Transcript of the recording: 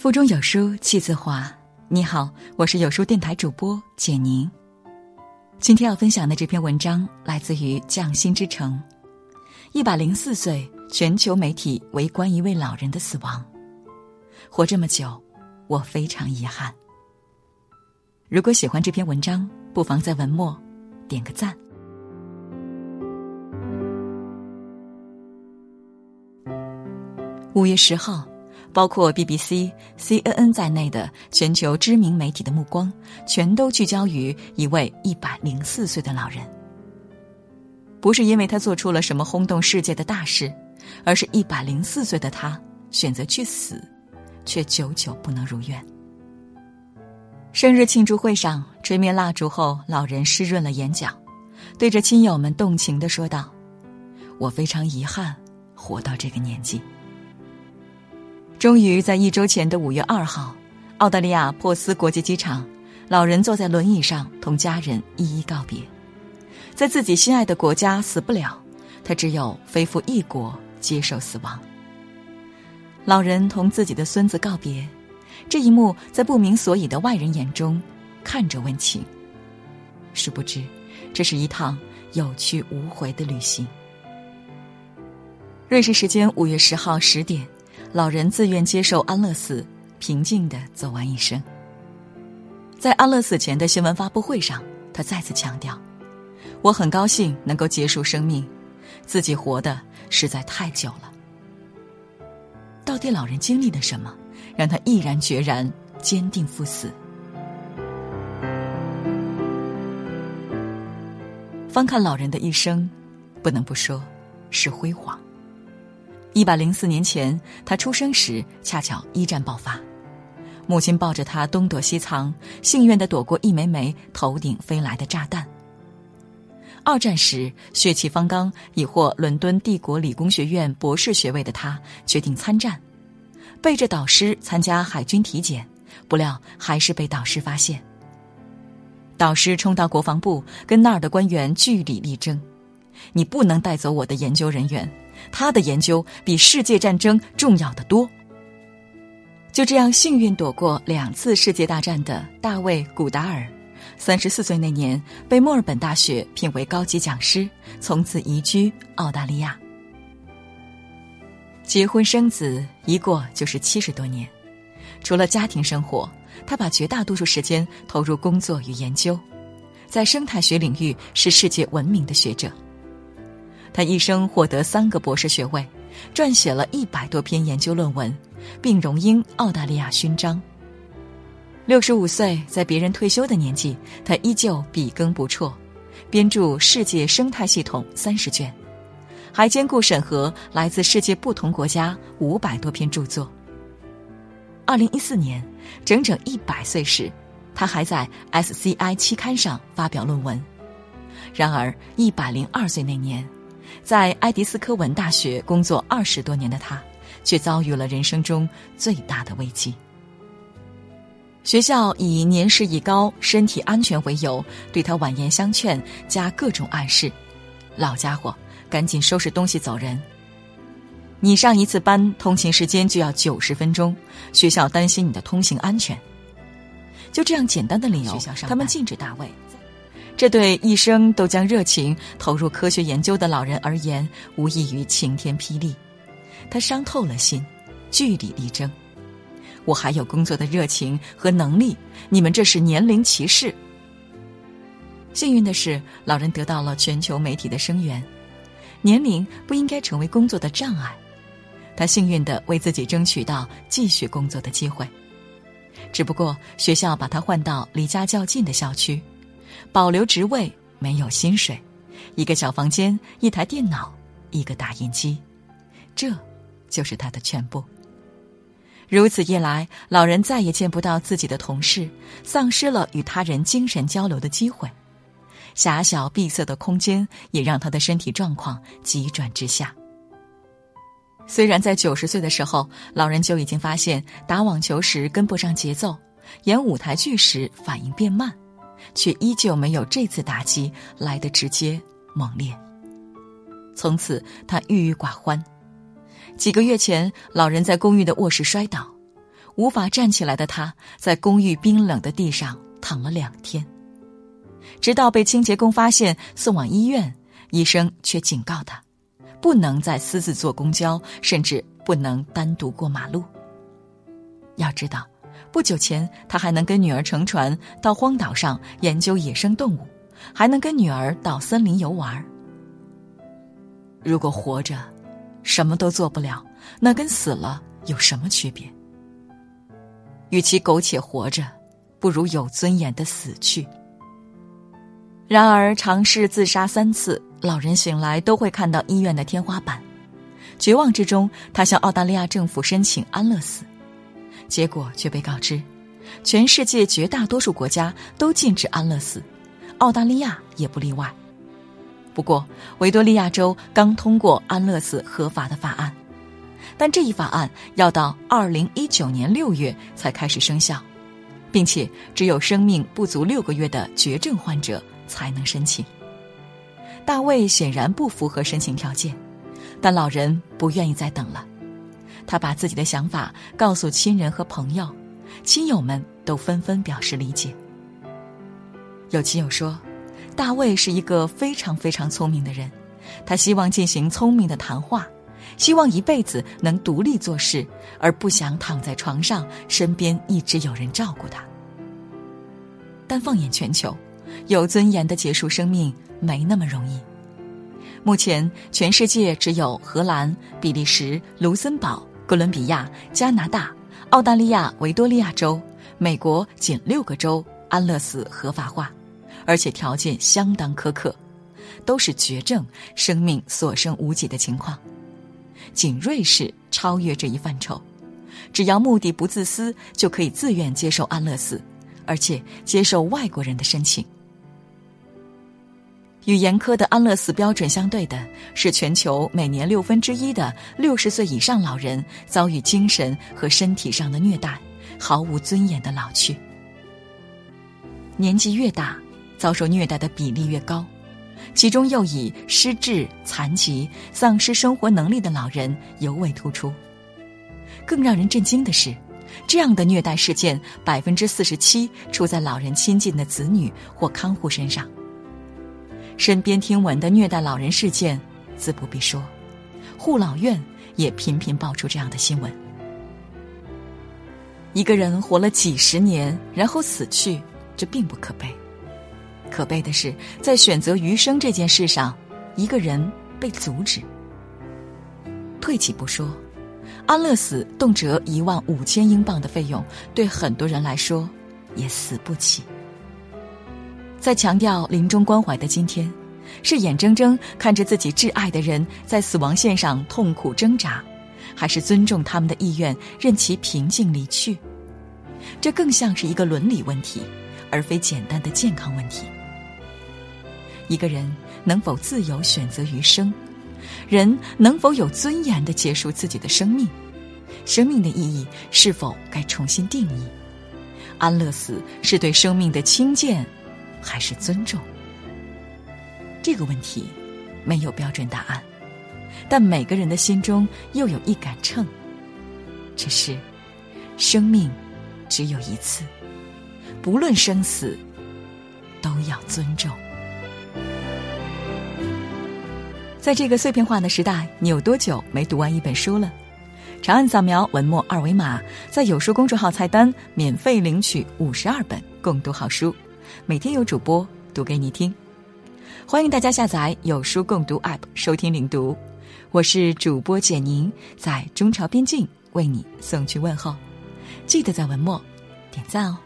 腹中有书气自华。你好，我是有书电台主播简宁。今天要分享的这篇文章来自于匠心之城。一百零四岁，全球媒体围观一位老人的死亡。活这么久，我非常遗憾。如果喜欢这篇文章，不妨在文末点个赞。五月十号。包括 BBC、CNN 在内的全球知名媒体的目光，全都聚焦于一位一百零四岁的老人。不是因为他做出了什么轰动世界的大事，而是一百零四岁的他选择去死，却久久不能如愿。生日庆祝会上，吹灭蜡烛后，老人湿润了眼角，对着亲友们动情的说道：“我非常遗憾，活到这个年纪。”终于在一周前的五月二号，澳大利亚珀斯国际机场，老人坐在轮椅上同家人一一告别。在自己心爱的国家死不了，他只有飞赴异国接受死亡。老人同自己的孙子告别，这一幕在不明所以的外人眼中看着温情。殊不知，这是一趟有去无回的旅行。瑞士时间五月十号十点。老人自愿接受安乐死，平静的走完一生。在安乐死前的新闻发布会上，他再次强调：“我很高兴能够结束生命，自己活的实在太久了。”到底老人经历了什么，让他毅然决然、坚定赴死？翻看老人的一生，不能不说，是辉煌。一百零四年前，他出生时恰巧一战爆发，母亲抱着他东躲西藏，幸运的躲过一枚枚头顶飞来的炸弹。二战时血气方刚，已获伦敦帝国理工学院博士学位的他决定参战，背着导师参加海军体检，不料还是被导师发现。导师冲到国防部，跟那儿的官员据理力争：“你不能带走我的研究人员。”他的研究比世界战争重要的多。就这样幸运躲过两次世界大战的大卫·古达尔，三十四岁那年被墨尔本大学聘为高级讲师，从此移居澳大利亚。结婚生子一过就是七十多年，除了家庭生活，他把绝大多数时间投入工作与研究，在生态学领域是世界闻名的学者。他一生获得三个博士学位，撰写了一百多篇研究论文，并荣膺澳大利亚勋章。六十五岁，在别人退休的年纪，他依旧笔耕不辍，编著《世界生态系统》三十卷，还兼顾审核来自世界不同国家五百多篇著作。二零一四年，整整一百岁时，他还在 SCI 期刊上发表论文。然而，一百零二岁那年。在埃迪斯科文大学工作二十多年的他，却遭遇了人生中最大的危机。学校以年事已高、身体安全为由，对他婉言相劝，加各种暗示：“老家伙，赶紧收拾东西走人！你上一次班通勤时间就要九十分钟，学校担心你的通行安全。”就这样简单的理由，他们禁止大卫。这对一生都将热情投入科学研究的老人而言，无异于晴天霹雳。他伤透了心，据理力争。我还有工作的热情和能力，你们这是年龄歧视。幸运的是，老人得到了全球媒体的声援，年龄不应该成为工作的障碍。他幸运地为自己争取到继续工作的机会，只不过学校把他换到离家较近的校区。保留职位，没有薪水，一个小房间，一台电脑，一个打印机，这，就是他的全部。如此一来，老人再也见不到自己的同事，丧失了与他人精神交流的机会。狭小闭塞的空间也让他的身体状况急转直下。虽然在九十岁的时候，老人就已经发现打网球时跟不上节奏，演舞台剧时反应变慢。却依旧没有这次打击来的直接猛烈。从此，他郁郁寡欢。几个月前，老人在公寓的卧室摔倒，无法站起来的他，在公寓冰冷的地上躺了两天，直到被清洁工发现，送往医院。医生却警告他，不能再私自坐公交，甚至不能单独过马路。要知道，不久前他还能跟女儿乘船到荒岛上研究野生动物，还能跟女儿到森林游玩。如果活着，什么都做不了，那跟死了有什么区别？与其苟且活着，不如有尊严的死去。然而，尝试自杀三次，老人醒来都会看到医院的天花板。绝望之中，他向澳大利亚政府申请安乐死，结果却被告知，全世界绝大多数国家都禁止安乐死，澳大利亚也不例外。不过，维多利亚州刚通过安乐死合法的法案，但这一法案要到二零一九年六月才开始生效，并且只有生命不足六个月的绝症患者。才能申请。大卫显然不符合申请条件，但老人不愿意再等了。他把自己的想法告诉亲人和朋友，亲友们都纷纷表示理解。有亲友说，大卫是一个非常非常聪明的人，他希望进行聪明的谈话，希望一辈子能独立做事，而不想躺在床上，身边一直有人照顾他。但放眼全球。有尊严的结束生命没那么容易。目前，全世界只有荷兰、比利时、卢森堡、哥伦比亚、加拿大、澳大利亚维多利亚州、美国仅六个州安乐死合法化，而且条件相当苛刻，都是绝症、生命所剩无几的情况。仅瑞士超越这一范畴，只要目的不自私，就可以自愿接受安乐死，而且接受外国人的申请。与严苛的安乐死标准相对的是，全球每年六分之一的六十岁以上老人遭遇精神和身体上的虐待，毫无尊严的老去。年纪越大，遭受虐待的比例越高，其中又以失智、残疾、丧失生活能力的老人尤为突出。更让人震惊的是，这样的虐待事件百分之四十七出在老人亲近的子女或看护身上。身边听闻的虐待老人事件，自不必说，护老院也频频爆出这样的新闻。一个人活了几十年，然后死去，这并不可悲，可悲的是在选择余生这件事上，一个人被阻止。退起不说，安乐死动辄一万五千英镑的费用，对很多人来说也死不起。在强调临终关怀的今天，是眼睁睁看着自己挚爱的人在死亡线上痛苦挣扎，还是尊重他们的意愿，任其平静离去？这更像是一个伦理问题，而非简单的健康问题。一个人能否自由选择余生？人能否有尊严的结束自己的生命？生命的意义是否该重新定义？安乐死是对生命的轻贱？还是尊重这个问题，没有标准答案，但每个人的心中又有一杆秤。只是，生命只有一次，不论生死，都要尊重。在这个碎片化的时代，你有多久没读完一本书了？长按扫描文末二维码，在有书公众号菜单免费领取五十二本共读好书。每天有主播读给你听，欢迎大家下载有书共读 App 收听领读。我是主播简宁，在中朝边境为你送去问候。记得在文末点赞哦。